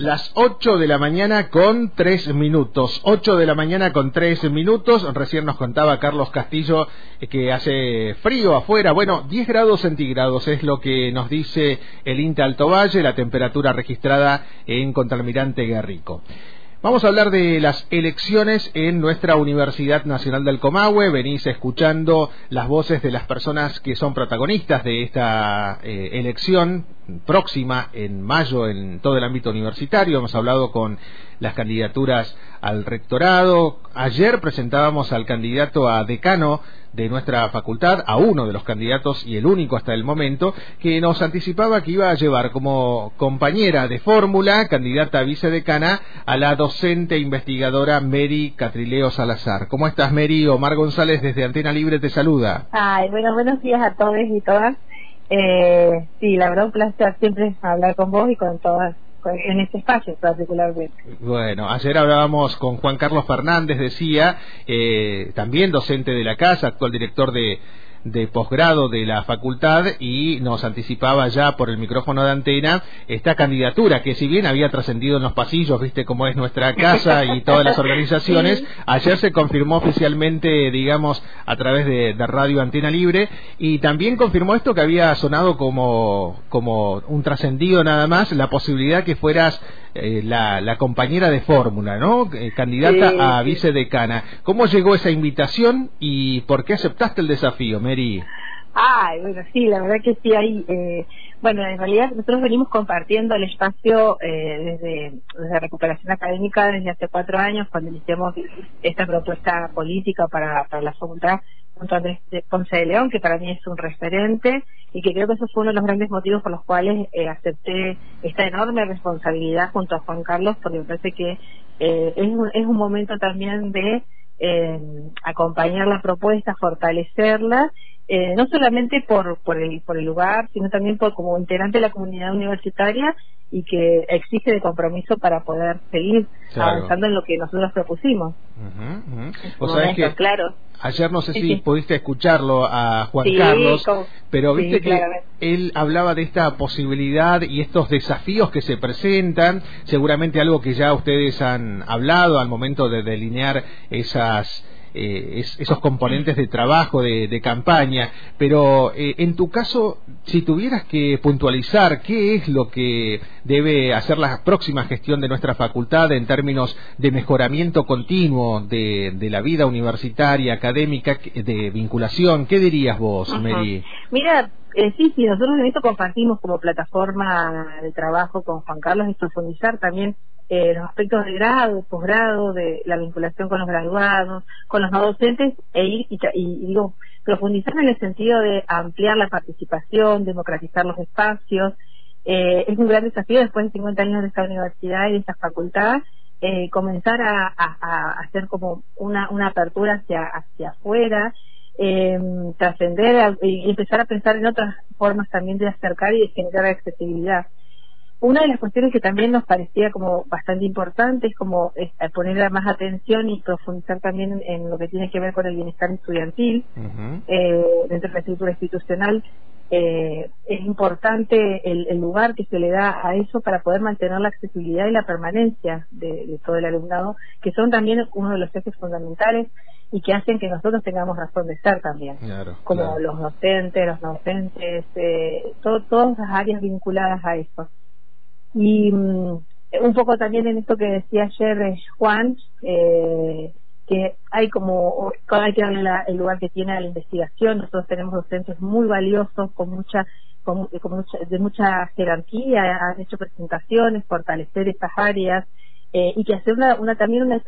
Las 8 de la mañana con 3 minutos. 8 de la mañana con 3 minutos. Recién nos contaba Carlos Castillo eh, que hace frío afuera. Bueno, 10 grados centígrados es lo que nos dice el INTA Alto Valle, la temperatura registrada en Contralmirante Guerrico. Vamos a hablar de las elecciones en nuestra Universidad Nacional del Comahue. Venís escuchando las voces de las personas que son protagonistas de esta eh, elección próxima en mayo en todo el ámbito universitario. Hemos hablado con las candidaturas al rectorado. Ayer presentábamos al candidato a decano de nuestra facultad, a uno de los candidatos y el único hasta el momento, que nos anticipaba que iba a llevar como compañera de fórmula, candidata a vicedecana, a la docente investigadora Mary Catrileo Salazar. ¿Cómo estás, Mary? Omar González desde Antena Libre te saluda. Ay, bueno, buenos días a todos y todas. Eh, sí, la verdad un placer siempre hablar con vos y con todas en este espacio particularmente. Bueno, ayer hablábamos con Juan Carlos Fernández, decía, eh, también docente de la casa, actual director de de posgrado de la facultad y nos anticipaba ya por el micrófono de antena esta candidatura que si bien había trascendido en los pasillos, viste cómo es nuestra casa y todas las organizaciones, ayer se confirmó oficialmente, digamos, a través de, de Radio Antena Libre y también confirmó esto que había sonado como, como un trascendido nada más, la posibilidad que fueras eh, la, la, compañera de fórmula, ¿no? Eh, candidata a vicedecana. ¿Cómo llegó esa invitación y por qué aceptaste el desafío, Mary? Ay, bueno, sí, la verdad que sí, hay... Eh, bueno, en realidad nosotros venimos compartiendo el espacio eh, desde, desde recuperación académica desde hace cuatro años, cuando iniciamos esta propuesta política para, para la facultad junto a Andrés Ponce de León, que para mí es un referente y que creo que eso fue uno de los grandes motivos por los cuales eh, acepté esta enorme responsabilidad junto a Juan Carlos, porque me parece que eh, es, un, es un momento también de eh, acompañar la propuesta, fortalecerla eh, no solamente por, por, el, por el lugar, sino también por como integrante de la comunidad universitaria y que existe de compromiso para poder seguir avanzando en lo que nosotros propusimos. O sea, que claro. ayer no sé si pudiste escucharlo a Juan Carlos, pero viste que él hablaba de esta posibilidad y estos desafíos que se presentan, seguramente algo que ya ustedes han hablado al momento de delinear esas eh, esos componentes de trabajo, de, campaña, pero eh, en tu caso, si tuvieras que puntualizar qué es lo que debe hacer la próxima gestión de nuestra facultad en términos de mejoramiento continuo de, la vida universitaria, académica, de vinculación, ¿qué dirías vos, Mary? Mira, eh, sí, sí, nosotros en esto compartimos como plataforma de trabajo con Juan Carlos y profundizar también eh, los aspectos de grado, posgrado, de la vinculación con los graduados, con los no docentes e ir y, digo, profundizar en el sentido de ampliar la participación, democratizar los espacios. Eh, es un gran desafío después de 50 años de esta universidad y de esta facultad, eh, comenzar a, hacer como una, una apertura hacia, hacia afuera, eh, trascender y empezar a pensar en otras formas también de acercar y de generar accesibilidad. Una de las cuestiones que también nos parecía como bastante importante es como eh, poner más atención y profundizar también en, lo que tiene que ver con el bienestar estudiantil eh, dentro de la estructura institucional. Eh, es importante el, lugar que se le da a eso para poder mantener la accesibilidad y la permanencia de, todo el alumnado, que son también uno de los ejes fundamentales y que hacen que nosotros tengamos razón de estar también, como los docentes, los docentes, eh, todas las áreas vinculadas a eso. Y mm, un poco también en esto que decía ayer eh, Juan, eh, que hay como, hay que darle el lugar que tiene a la investigación. Nosotros tenemos docentes muy valiosos, con mucha, con, mucha de mucha jerarquía, han hecho presentaciones, fortalecer estas áreas eh, y que hacer una, una también una,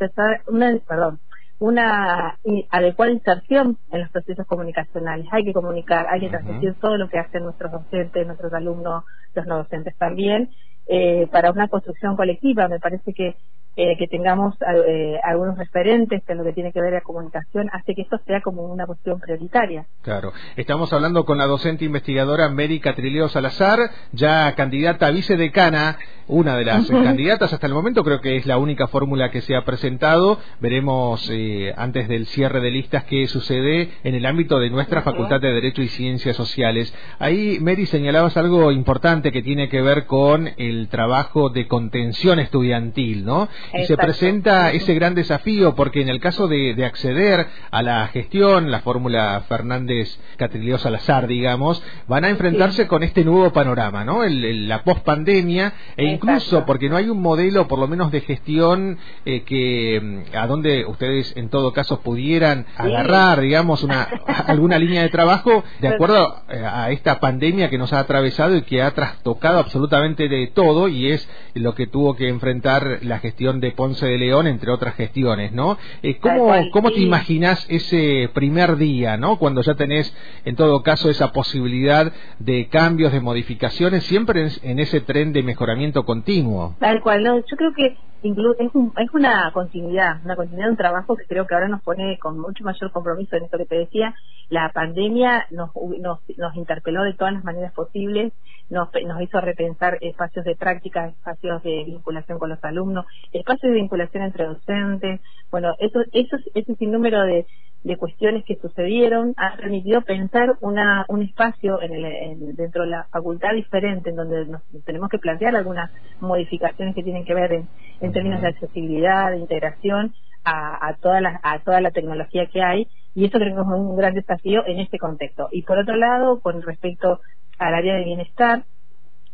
una perdón, una adecuada inserción en los procesos comunicacionales. Hay que comunicar, hay que transmitir todo lo que hacen nuestros docentes, nuestros alumnos, los no docentes también, eh, para una construcción colectiva. Me parece que eh, que tengamos eh, algunos referentes en lo que tiene que ver la comunicación, hace que esto sea como una cuestión prioritaria. Claro. Estamos hablando con la docente investigadora América Trileo Salazar, ya candidata a vicedecana, una de las candidatas hasta el momento, creo que es la única fórmula que se ha presentado. Veremos eh, antes del cierre de listas qué sucede en el ámbito de nuestra Facultad de Derecho y Ciencias Sociales. Ahí, Mary, señalabas algo importante que tiene que ver con el trabajo de contención estudiantil, ¿no? Y se presenta ese gran desafío porque en el caso de, acceder a la gestión, la fórmula Fernández Catrileo Salazar, digamos, van a enfrentarse con este nuevo panorama, ¿no? El, la pospandemia e incluso porque no hay un modelo, por lo menos de gestión, eh, que mm, a donde ustedes en todo caso pudieran agarrar, digamos, una alguna línea de trabajo de acuerdo eh, a esta pandemia que nos ha atravesado y que ha trastocado absolutamente de todo y es lo que tuvo que enfrentar la gestión de Ponce de León, entre otras gestiones, ¿no? Eh, ¿Cómo, cómo te imaginas ese primer día, ¿no? Cuando ya tenés, en todo caso, esa posibilidad de cambios, de modificaciones, siempre en, ese tren de mejoramiento continuo. Tal cual, no, yo creo que es, es una continuidad, una continuidad de un trabajo que creo que ahora nos pone con mucho mayor compromiso en esto que te decía. La pandemia nos, nos, nos interpeló de todas las maneras posibles, nos, nos hizo repensar espacios de práctica, espacios de vinculación con los alumnos, espacios de vinculación entre docentes. Bueno, eso, eso, ese sinnúmero de, de cuestiones que sucedieron ha permitido pensar una, un espacio en el, dentro de la facultad diferente en donde nos tenemos que plantear algunas modificaciones que tienen que ver en, en términos de accesibilidad, de integración a, a, toda la, a toda la tecnología que hay y eso creo que es un gran desafío en este contexto. Y por otro lado, con respecto al área de bienestar,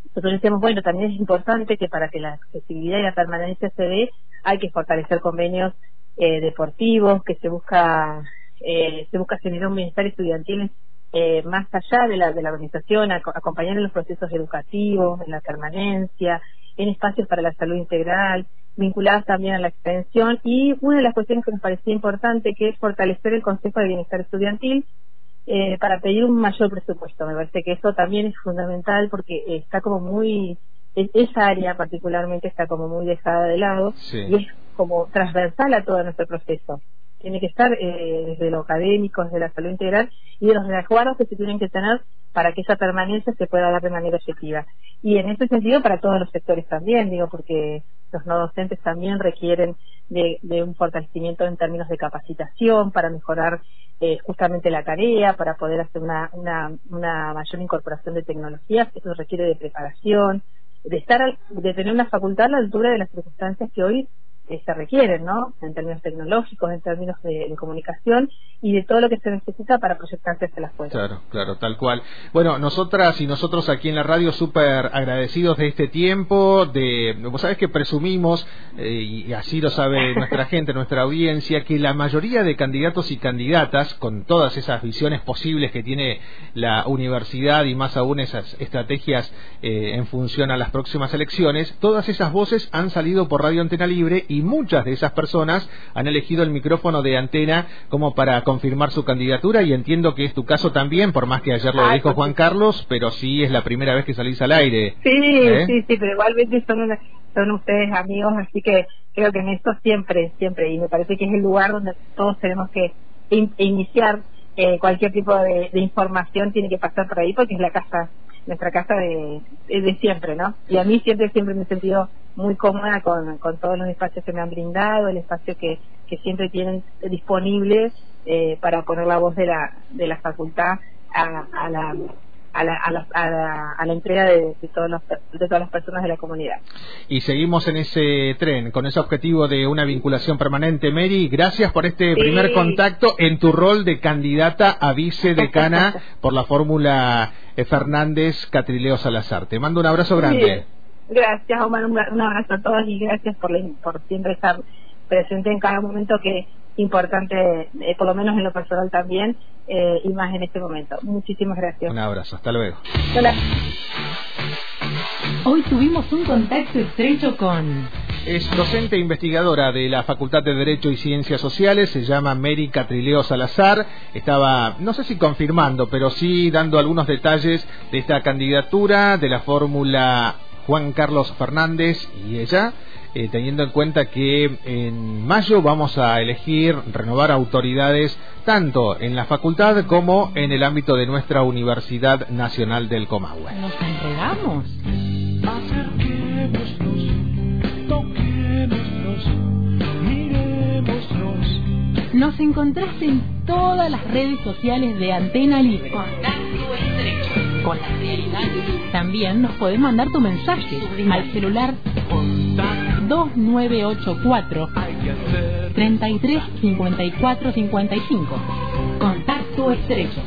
nosotros decíamos, bueno, también es importante que para que la accesibilidad y la permanencia se dé, hay que fortalecer convenios eh, deportivos, que se busca eh, se busca generar un bienestar estudiantil eh, más allá de la, de la organización, acompañar en los procesos educativos, en la permanencia, en espacios para la salud integral, vinculadas también a la extensión. Y una de las cuestiones que nos parecía importante que es fortalecer el Consejo de Bienestar Estudiantil eh, para pedir un mayor presupuesto. Me parece que eso también es fundamental porque está como muy, esa área particularmente está como muy dejada de lado y es como transversal a todo nuestro proceso tiene que estar eh, desde lo académico, desde la salud integral y de los resguardos que se tienen que tener para que esa permanencia se pueda dar de manera efectiva. Y en ese sentido para todos los sectores también, digo, porque los no docentes también requieren de, un fortalecimiento en términos de capacitación para mejorar eh, justamente la tarea, para poder hacer una, una, una mayor incorporación de tecnologías, eso requiere de preparación, de estar, de tener una facultad a la altura de las circunstancias que hoy se requieren, ¿no? En términos tecnológicos, en términos de, comunicación y de todo lo que se necesita para proyectarse hacia la fuerza. Claro, claro, tal cual. Bueno, nosotras y nosotros aquí en la radio súper agradecidos de este tiempo, de, vos sabés que presumimos, eh, y así lo sabe nuestra gente, nuestra audiencia, que la mayoría de candidatos y candidatas, con todas esas visiones posibles que tiene la universidad y más aún esas estrategias eh, en función a las próximas elecciones, todas esas voces han salido por Radio Antena Libre y y muchas de esas personas han elegido el micrófono de antena como para confirmar su candidatura y entiendo que es tu caso también, por más que ayer lo dijo Juan Carlos, pero sí es la primera vez que salís al aire. Sí, ¿Eh? sí, sí, pero igualmente son, son ustedes amigos, así que creo que en esto siempre, siempre, y me parece que es el lugar donde todos tenemos que iniciar eh, cualquier tipo de, información, tiene que pasar por ahí porque es la casa nuestra casa de, de siempre, ¿no? Y a mí siempre, siempre me he sentido muy cómoda con, con todos los espacios que me han brindado, el espacio que, que siempre tienen disponible eh, para poner la voz de la, de la facultad a, a la a la, a la, a la, entrega de, de, todos los, de todas las personas de la comunidad. Y seguimos en ese tren, con ese objetivo de una vinculación permanente. Mary, gracias por este primer contacto en tu rol de candidata a vicedecana por la fórmula Fernández Catrileo Salazar. Te mando un abrazo grande. Gracias, Omar. Un, abrazo a todos y gracias por, por siempre estar presente en cada momento que es importante, eh, por lo menos en lo personal también, eh, y más en este momento. Muchísimas gracias. Un abrazo, hasta luego. Hola. Hoy tuvimos un contacto estrecho con... Es docente e investigadora de la Facultad de Derecho y Ciencias Sociales, se llama Mary Catrileo Salazar. Estaba, no sé si confirmando, pero sí dando algunos detalles de esta candidatura, de la fórmula Juan Carlos Fernández y ella. eh, teniendo en cuenta que en mayo vamos a elegir renovar autoridades tanto en la facultad como en el ámbito de nuestra Universidad Nacional del Comahue. ¿Nos entregamos? Nos encontraste en todas las redes sociales de Antena Libre. Contacto estrecho. Con la realidad. También nos podés mandar tu mensaje al celular 2984 33 54 55. Contacto estrecho.